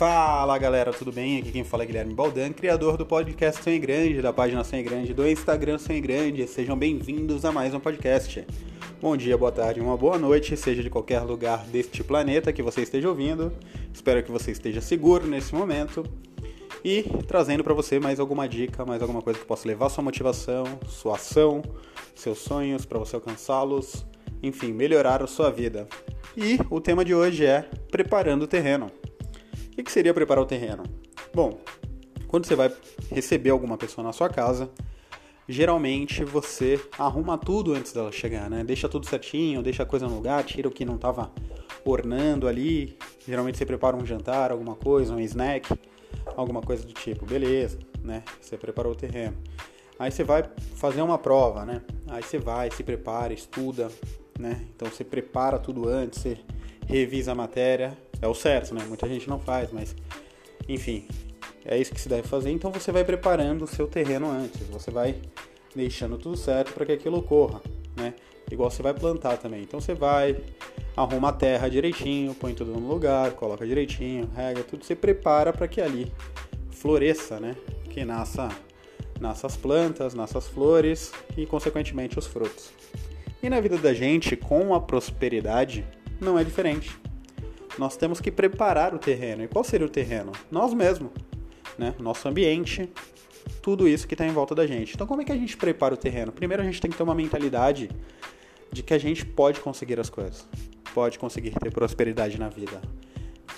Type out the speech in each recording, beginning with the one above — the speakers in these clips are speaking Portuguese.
Fala galera, tudo bem? Aqui quem fala é Guilherme Baldan, criador do podcast Sonho Grande, da página Sonho Grande, do Instagram Sonho Grande. Sejam bem-vindos a mais um podcast. Bom dia, boa tarde, uma boa noite, seja de qualquer lugar deste planeta que você esteja ouvindo. Espero que você esteja seguro nesse momento e trazendo para você mais alguma dica, mais alguma coisa que possa levar sua motivação, sua ação, seus sonhos para você alcançá-los, enfim, melhorar a sua vida. E o tema de hoje é preparando o terreno. O que seria preparar o terreno? Bom, quando você vai receber alguma pessoa na sua casa, geralmente você arruma tudo antes dela chegar, né? Deixa tudo certinho, deixa a coisa no lugar, tira o que não estava ornando ali. Geralmente você prepara um jantar, alguma coisa, um snack alguma coisa do tipo, beleza, né? Você preparou o terreno. Aí você vai fazer uma prova, né? Aí você vai, se prepara, estuda, né? Então você prepara tudo antes, você revisa a matéria, é o certo, né? Muita gente não faz, mas enfim, é isso que se deve fazer. Então você vai preparando o seu terreno antes, você vai deixando tudo certo para que aquilo ocorra, né? Igual você vai plantar também. Então você vai, arruma a terra direitinho, põe tudo no lugar, coloca direitinho, rega tudo, você prepara para que ali floresça, né? Que nasça, nasça as plantas, nasça as flores e consequentemente os frutos. E na vida da gente, com a prosperidade, não é diferente. Nós temos que preparar o terreno. E qual seria o terreno? Nós mesmos, né? Nosso ambiente, tudo isso que está em volta da gente. Então, como é que a gente prepara o terreno? Primeiro, a gente tem que ter uma mentalidade de que a gente pode conseguir as coisas, pode conseguir ter prosperidade na vida,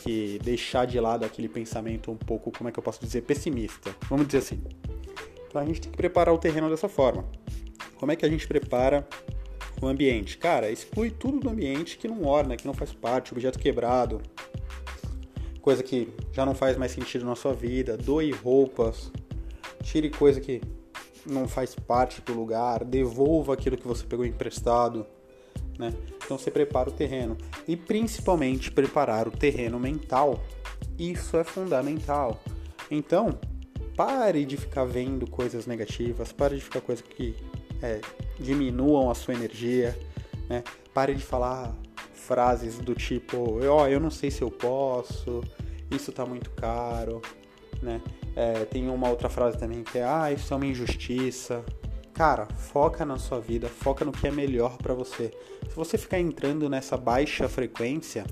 que deixar de lado aquele pensamento um pouco, como é que eu posso dizer, pessimista, vamos dizer assim. Então a gente tem que preparar o terreno dessa forma. Como é que a gente prepara o ambiente? Cara, exclui tudo do ambiente que não orna, que não faz parte, objeto quebrado, coisa que já não faz mais sentido na sua vida, doe roupas, tire coisa que não faz parte do lugar, devolva aquilo que você pegou emprestado, né? Então você prepara o terreno e principalmente preparar o terreno mental. Isso é fundamental. Então, pare de ficar vendo coisas negativas, pare de ficar coisas que é, diminuam a sua energia, né? Pare de falar frases do tipo, ó, oh, eu não sei se eu posso, isso tá muito caro, né? É, tem uma outra frase também que é: Ah, isso é uma injustiça. Cara, foca na sua vida, foca no que é melhor para você. Se você ficar entrando nessa baixa frequência,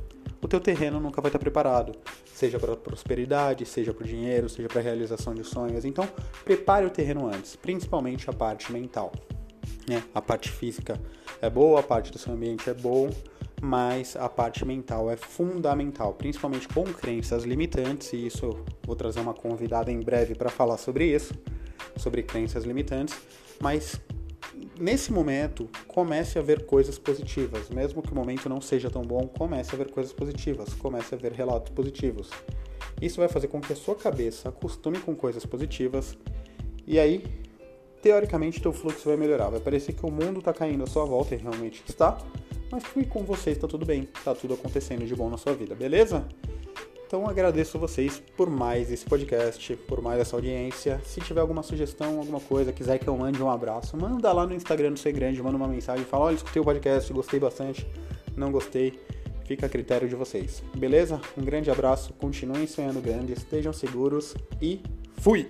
o teu terreno nunca vai estar preparado, seja para prosperidade, seja para o dinheiro, seja para realização de sonhos. Então, prepare o terreno antes, principalmente a parte mental. Né? A parte física é boa, a parte do seu ambiente é boa, mas a parte mental é fundamental, principalmente com crenças limitantes, e isso eu vou trazer uma convidada em breve para falar sobre isso, sobre crenças limitantes, mas nesse momento comece a ver coisas positivas, mesmo que o momento não seja tão bom, comece a ver coisas positivas, comece a ver relatos positivos. Isso vai fazer com que a sua cabeça acostume com coisas positivas e aí, teoricamente, teu fluxo vai melhorar. Vai parecer que o mundo está caindo à sua volta e realmente está, mas que com vocês tá tudo bem, tá tudo acontecendo de bom na sua vida, beleza? Então agradeço vocês por mais esse podcast, por mais essa audiência. Se tiver alguma sugestão, alguma coisa, quiser que eu mande um abraço, manda lá no Instagram do Ser Grande, manda uma mensagem, fala, olha, escutei o podcast, gostei bastante, não gostei, fica a critério de vocês. Beleza? Um grande abraço, continuem sonhando grande, estejam seguros e fui!